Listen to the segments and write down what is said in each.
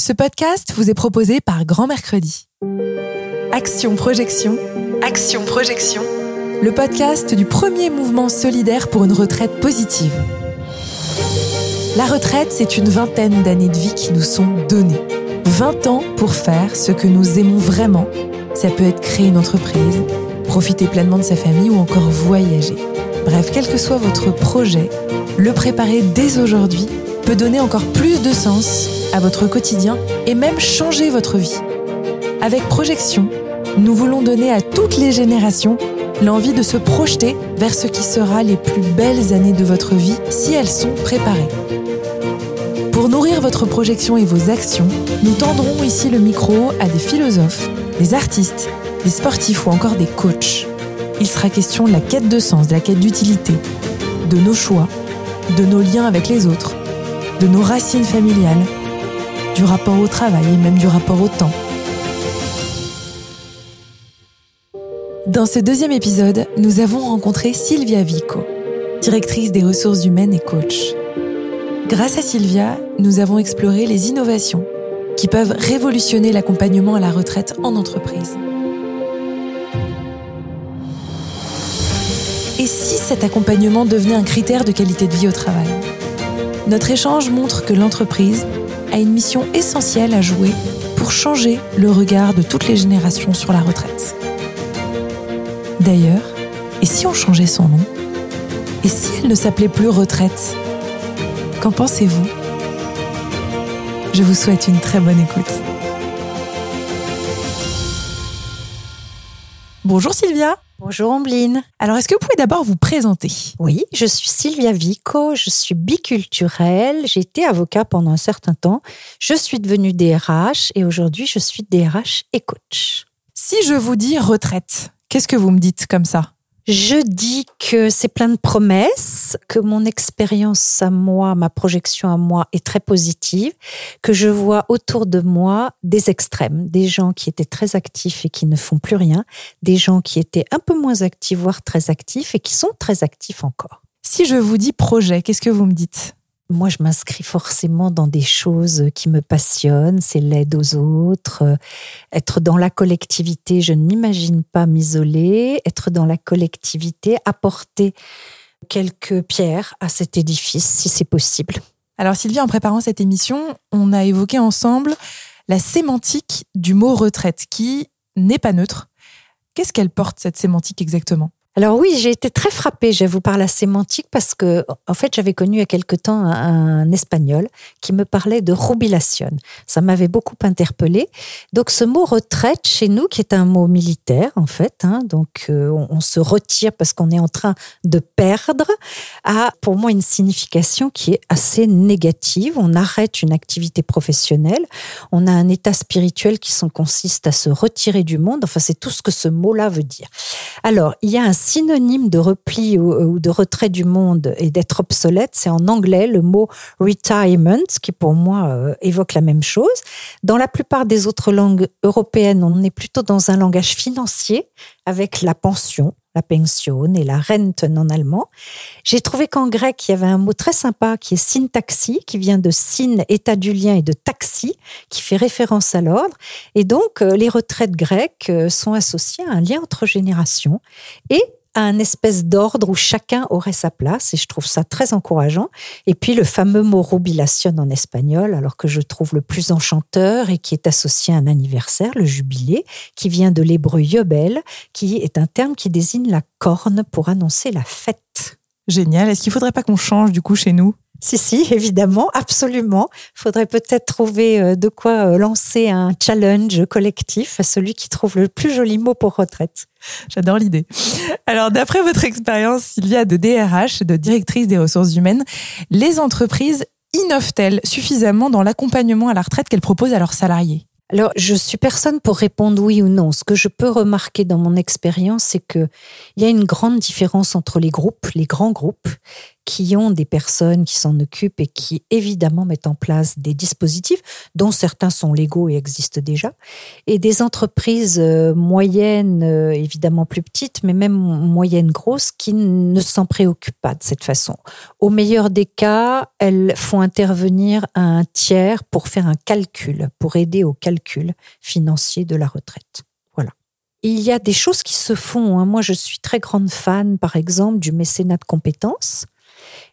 Ce podcast vous est proposé par Grand Mercredi. Action Projection. Action Projection. Le podcast du premier mouvement solidaire pour une retraite positive. La retraite, c'est une vingtaine d'années de vie qui nous sont données. 20 ans pour faire ce que nous aimons vraiment. Ça peut être créer une entreprise, profiter pleinement de sa famille ou encore voyager. Bref, quel que soit votre projet, le préparer dès aujourd'hui peut donner encore plus de sens à votre quotidien et même changer votre vie. Avec Projection, nous voulons donner à toutes les générations l'envie de se projeter vers ce qui sera les plus belles années de votre vie si elles sont préparées. Pour nourrir votre projection et vos actions, nous tendrons ici le micro à des philosophes, des artistes, des sportifs ou encore des coachs. Il sera question de la quête de sens, de la quête d'utilité, de nos choix, de nos liens avec les autres, de nos racines familiales, du rapport au travail et même du rapport au temps. Dans ce deuxième épisode, nous avons rencontré Sylvia Vico, directrice des ressources humaines et coach. Grâce à Sylvia, nous avons exploré les innovations qui peuvent révolutionner l'accompagnement à la retraite en entreprise. Et si cet accompagnement devenait un critère de qualité de vie au travail? Notre échange montre que l'entreprise a une mission essentielle à jouer pour changer le regard de toutes les générations sur la retraite. D'ailleurs, et si on changeait son nom? Et si elle ne s'appelait plus retraite? Qu'en pensez-vous? Je vous souhaite une très bonne écoute. Bonjour Sylvia Bonjour Ambline. Alors, est-ce que vous pouvez d'abord vous présenter? Oui, je suis Sylvia Vico, je suis biculturelle, j'ai été avocat pendant un certain temps, je suis devenue DRH et aujourd'hui je suis DRH et coach. Si je vous dis retraite, qu'est-ce que vous me dites comme ça? Je dis que c'est plein de promesses, que mon expérience à moi, ma projection à moi est très positive, que je vois autour de moi des extrêmes, des gens qui étaient très actifs et qui ne font plus rien, des gens qui étaient un peu moins actifs, voire très actifs et qui sont très actifs encore. Si je vous dis projet, qu'est-ce que vous me dites? Moi, je m'inscris forcément dans des choses qui me passionnent, c'est l'aide aux autres, euh, être dans la collectivité, je ne m'imagine pas m'isoler, être dans la collectivité, apporter quelques pierres à cet édifice si c'est possible. Alors Sylvie, en préparant cette émission, on a évoqué ensemble la sémantique du mot retraite qui n'est pas neutre. Qu'est-ce qu'elle porte cette sémantique exactement? Alors oui, j'ai été très frappée, j'avoue, par la sémantique parce que, en fait, j'avais connu il y a quelque temps un, espagnol qui me parlait de jubilación. Ça m'avait beaucoup interpellée. Donc ce mot retraite chez nous, qui est un mot militaire en fait, hein, donc euh, on, se retire parce qu'on est en train de perdre, a pour moi une signification qui est assez négative. On arrête une activité professionnelle, on a un état spirituel qui consiste à se retirer du monde. Enfin, c'est tout ce que ce mot-là veut dire. Alors, il y a un synonyme de repli ou, de retrait du monde et d'être obsolète, c'est en anglais le mot retirement, qui pour moi euh, évoque la même chose. Dans la plupart des autres langues européennes, on est plutôt dans un langage financier avec la pension, la pension et la rente en allemand. J'ai trouvé qu'en grec, il y avait un mot très sympa qui est syntaxie, qui vient de syn, état du lien, et de taxi, qui fait référence à l'ordre. Et donc, euh, les retraites grecques euh, sont associées à un lien entre générations. Et un espèce d'ordre où chacun aurait sa place et je trouve ça très encourageant. Et puis le fameux mot rubilation en espagnol, alors que je trouve le plus enchanteur et qui est associé à un anniversaire, le jubilé, qui vient de l'hébreu yobel, qui est un terme qui désigne la corne pour annoncer la fête. Génial. Est-ce qu'il faudrait pas qu'on change du coup chez nous? Si, si, évidemment, absolument. Il faudrait peut-être trouver euh, de quoi euh, lancer un challenge collectif à celui qui trouve le plus joli mot pour retraite. J'adore l'idée. Alors, d'après votre expérience, Sylvia, de DRH, de directrice des ressources humaines, les entreprises innovent-elles suffisamment dans l'accompagnement à la retraite qu'elles proposent à leurs salariés? Alors, je suis personne pour répondre oui ou non. Ce que je peux remarquer dans mon expérience, c'est que il y a une grande différence entre les groupes, les grands groupes, qui ont des personnes qui s'en occupent et qui évidemment mettent en place des dispositifs dont certains sont légaux et existent déjà, et des entreprises euh, moyennes, euh, évidemment plus petites, mais même moyennes grosses, qui ne s'en préoccupent pas de cette façon. Au meilleur des cas, elles font intervenir un tiers pour faire un calcul, pour aider au calcul financier de la retraite. Il y a des choses qui se font. Hein. Moi, je suis très grande fan, par exemple, du mécénat de compétences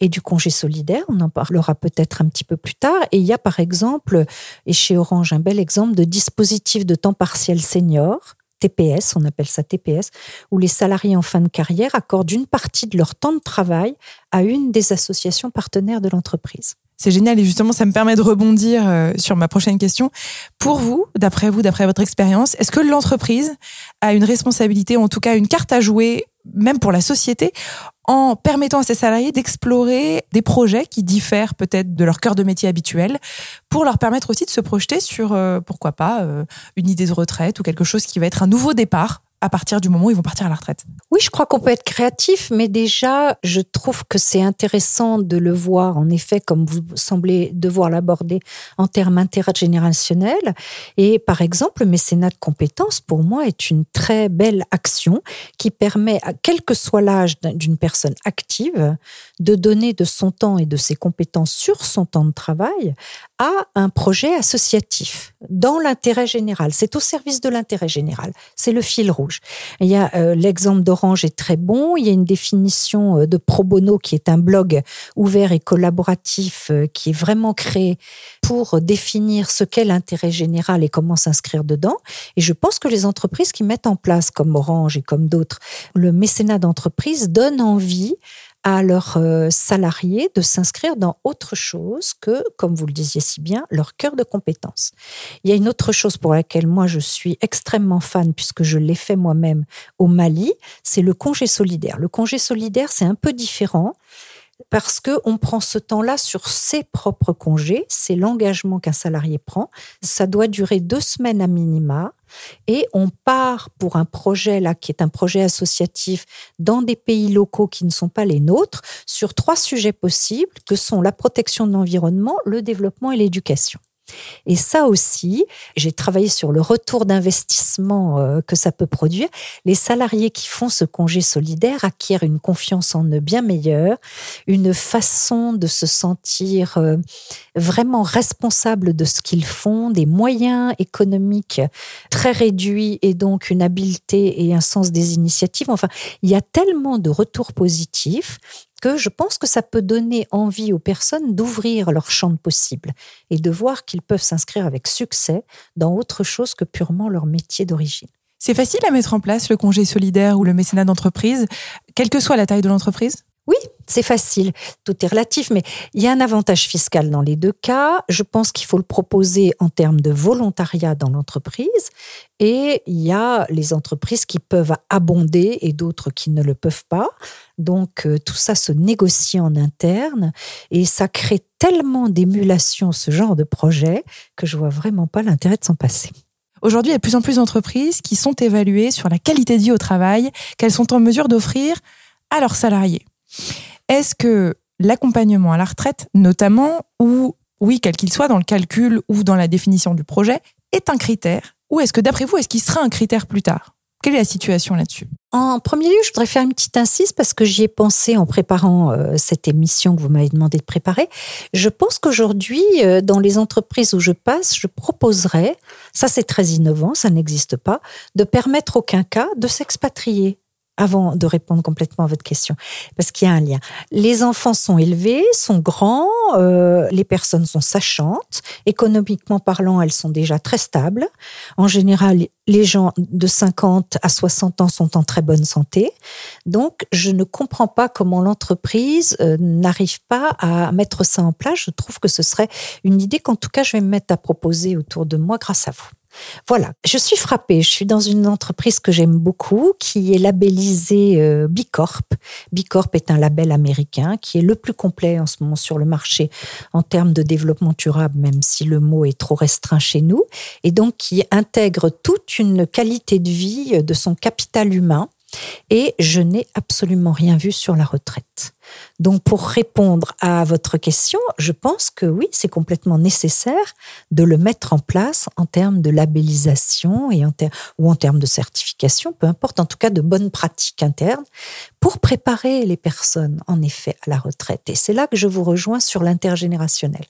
et du congé solidaire. On en parlera peut-être un petit peu plus tard. Et il y a par exemple, et chez Orange, un bel exemple de dispositif de temps partiel senior. TPS, on appelle ça TPS, où les salariés en fin de carrière accordent une partie de leur temps de travail à une des associations partenaires de l'entreprise. C'est génial et justement, ça me permet de rebondir euh, sur ma prochaine question. Pour vous, d'après vous, d'après votre expérience, est-ce que l'entreprise a une responsabilité, ou en tout cas une carte à jouer, même pour la société, en permettant à ses salariés d'explorer des projets qui diffèrent peut-être de leur cœur de métier habituel, pour leur permettre aussi de se projeter sur, euh, pourquoi pas, euh, une idée de retraite ou quelque chose qui va être un nouveau départ à partir du moment où ils vont partir à la retraite Oui, je crois qu'on peut être créatif, mais déjà, je trouve que c'est intéressant de le voir, en effet, comme vous semblez devoir l'aborder en termes intergénérationnels. Et par exemple, le mécénat de compétences, pour moi, est une très belle action qui permet, à quel que soit l'âge d'une personne active, de donner de son temps et de ses compétences sur son temps de travail à un projet associatif dans l'intérêt général. C'est au service de l'intérêt général. C'est le fil rouge. Il y a euh, l'exemple d'Orange est très bon. Il y a une définition euh, de pro bono qui est un blog ouvert et collaboratif euh, qui est vraiment créé pour définir ce qu'est l'intérêt général et comment s'inscrire dedans. Et je pense que les entreprises qui mettent en place, comme Orange et comme d'autres, le mécénat d'entreprise donne envie à leurs euh, salariés de s'inscrire dans autre chose que, comme vous le disiez si bien, leur cœur de compétence. Il y a une autre chose pour laquelle moi je suis extrêmement fan, puisque je l'ai fait moi-même au Mali, c'est le congé solidaire. Le congé solidaire, c'est un peu différent parce que on prend ce temps-là sur ses propres congés, c'est l'engagement qu'un salarié prend. Ça doit durer deux semaines à minima. Et on part pour un projet là qui est un projet associatif dans des pays locaux qui ne sont pas les nôtres sur trois sujets possibles que sont la protection de l'environnement, le développement et l'éducation. Et ça aussi, j'ai travaillé sur le retour d'investissement euh, que ça peut produire. Les salariés qui font ce congé solidaire acquièrent une confiance en eux bien meilleure, une façon de se sentir euh, vraiment responsable de ce qu'ils font, des moyens économiques très réduits et donc une habileté et un sens des initiatives. Enfin, il y a tellement de retours positifs que je pense que ça peut donner envie aux personnes d'ouvrir leur champ de possible et de voir qu'ils peuvent s'inscrire avec succès dans autre chose que purement leur métier d'origine. C'est facile à mettre en place le congé solidaire ou le mécénat d'entreprise, quelle que soit la taille de l'entreprise? Oui, c'est facile, tout est relatif, mais il y a un avantage fiscal dans les deux cas. Je pense qu'il faut le proposer en termes de volontariat dans l'entreprise, et il y a les entreprises qui peuvent abonder et d'autres qui ne le peuvent pas. Donc euh, tout ça se négocie en interne, et ça crée tellement d'émulation ce genre de projet que je vois vraiment pas l'intérêt de s'en passer. Aujourd'hui, il y a de plus en plus d'entreprises qui sont évaluées sur la qualité de vie au travail qu'elles sont en mesure d'offrir à leurs salariés. Est-ce que l'accompagnement à la retraite, notamment, ou oui, quel qu'il soit, dans le calcul ou dans la définition du projet, est un critère Ou est-ce que, d'après vous, est-ce qu'il sera un critère plus tard? Quelle est la situation là-dessus? En premier lieu, je voudrais faire une petite insiste parce que j'y ai pensé en préparant euh, cette émission que vous m'avez demandé de préparer. Je pense qu'aujourd'hui, euh, dans les entreprises où je passe, je proposerais, ça c'est très innovant, ça n'existe pas, de permettre aucun cas de s'expatrier avant de répondre complètement à votre question, parce qu'il y a un lien. Les enfants sont élevés, sont grands, euh, les personnes sont sachantes, économiquement parlant, elles sont déjà très stables. En général, les gens de 50 à 60 ans sont en très bonne santé. Donc, je ne comprends pas comment l'entreprise euh, n'arrive pas à mettre ça en place. Je trouve que ce serait une idée qu'en tout cas, je vais me mettre à proposer autour de moi grâce à vous. Voilà, je suis frappée. Je suis dans une entreprise que j'aime beaucoup, qui est labellisée euh, Bicorp. Bicorp est un label américain qui est le plus complet en ce moment sur le marché en termes de développement durable, même si le mot est trop restreint chez nous, et donc qui intègre toute une qualité de vie de son capital humain Et je n'ai absolument rien vu sur la retraite. Donc pour répondre à votre question, je pense que oui, c'est complètement nécessaire de le mettre en place en termes de labellisation et en ou en termes de certification, peu importe, en tout cas de bonnes pratiques internes, pour préparer les personnes, en effet, à la retraite. Et c'est là que je vous rejoins sur l'intergénérationnel.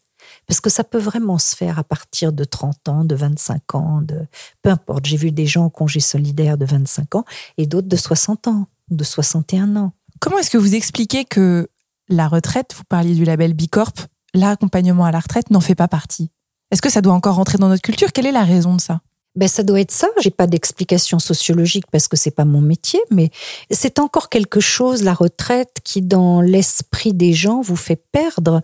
Parce que ça peut vraiment se faire à partir de 30 ans, de 25 ans, de peu importe. J'ai vu des gens au congé solidaire de 25 ans et d'autres de 60 ans, de 61 ans. Comment est-ce que vous expliquez que la retraite, vous parliez du label Bicorp, l'accompagnement à la retraite n'en fait pas partie? Est-ce que ça doit encore rentrer dans notre culture? Quelle est la raison de ça? Ben ça doit être ça. J'ai pas d'explication sociologique parce que c'est pas mon métier, mais c'est encore quelque chose la retraite qui dans l'esprit des gens vous fait perdre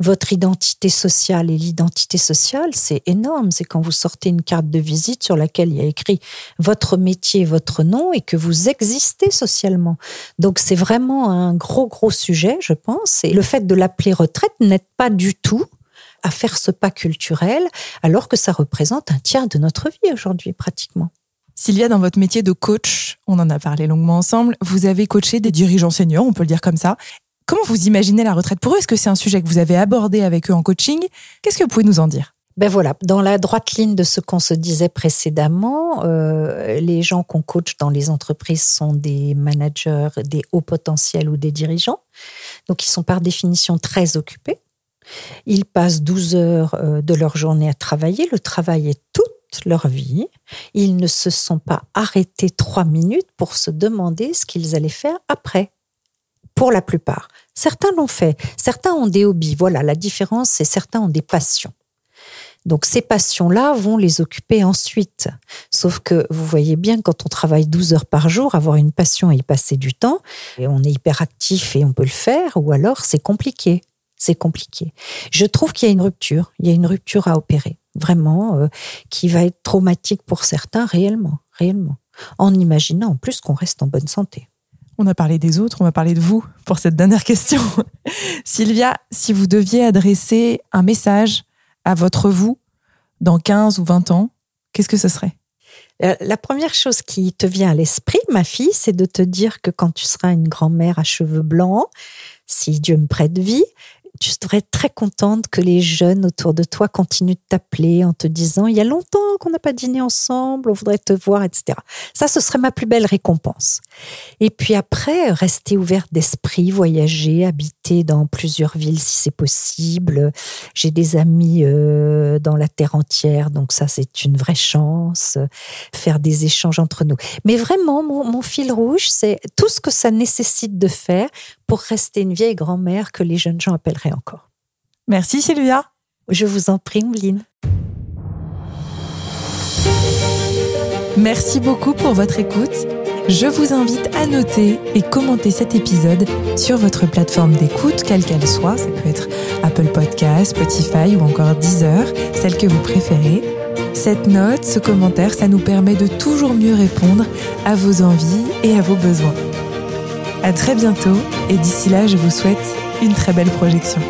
votre identité sociale. Et l'identité sociale, c'est énorme. C'est quand vous sortez une carte de visite sur laquelle il y a écrit votre métier, votre nom et que vous existez socialement. Donc c'est vraiment un gros, gros sujet, je pense. Et le fait de l'appeler retraite n'aide pas du tout à faire ce pas culturel, alors que ça représente un tiers de notre vie aujourd'hui, pratiquement. Sylvia, dans votre métier de coach, on en a parlé longuement ensemble, vous avez coaché des dirigeants seniors, on peut le dire comme ça. Comment vous imaginez la retraite pour eux? Est-ce que c'est un sujet que vous avez abordé avec eux en coaching? Qu'est-ce que vous pouvez nous en dire? Ben voilà, dans la droite ligne de ce qu'on se disait précédemment, euh, les gens qu'on coach dans les entreprises sont des managers, des hauts potentiels ou des dirigeants. Donc, ils sont par définition très occupés. Ils passent 12 heures euh, de leur journée à travailler. Le travail est toute leur vie. Ils ne se sont pas arrêtés trois minutes pour se demander ce qu'ils allaient faire après pour la plupart. Certains l'ont fait, certains ont des hobbies. Voilà, la différence, c'est certains ont des passions. Donc ces passions-là vont les occuper ensuite. Sauf que vous voyez bien, quand on travaille 12 heures par jour, avoir une passion et y passer du temps, et on est hyperactif et on peut le faire, ou alors c'est compliqué. C'est compliqué. Je trouve qu'il y a une rupture. Il y a une rupture à opérer, vraiment, euh, qui va être traumatique pour certains, réellement, réellement. En imaginant en plus qu'on reste en bonne santé. On a parlé des autres, on va parler de vous pour cette dernière question. Sylvia, si vous deviez adresser un message à votre vous dans 15 ou 20 ans, qu'est-ce que ce serait? Euh, la première chose qui te vient à l'esprit, ma fille, c'est de te dire que quand tu seras une grand-mère à cheveux blancs, si Dieu me prête vie, tu être très contente que les jeunes autour de toi continuent de t'appeler en te disant il y a longtemps qu'on n'a pas dîné ensemble, on voudrait te voir, etc. Ça, ce serait ma plus belle récompense. Et puis après, rester ouverte d'esprit, voyager, habiter dans plusieurs villes si c'est possible. J'ai des amis euh, dans la terre entière, donc ça, c'est une vraie chance. Faire des échanges entre nous. Mais vraiment, mon fil rouge, c'est tout ce que ça nécessite de faire pour rester une vieille grand-mère que les jeunes gens appelleraient encore. Merci Sylvia. Je vous en prie, Mouline. Merci beaucoup pour votre écoute. Je vous invite à noter et commenter cet épisode sur votre plateforme d'écoute, quelle qu'elle soit. Ça peut être Apple Podcast, Spotify ou encore Deezer, celle que vous préférez. Cette note, ce commentaire, ça nous permet de toujours mieux répondre à vos envies et à vos besoins. À très bientôt et d'ici là, je vous souhaite une très belle projection.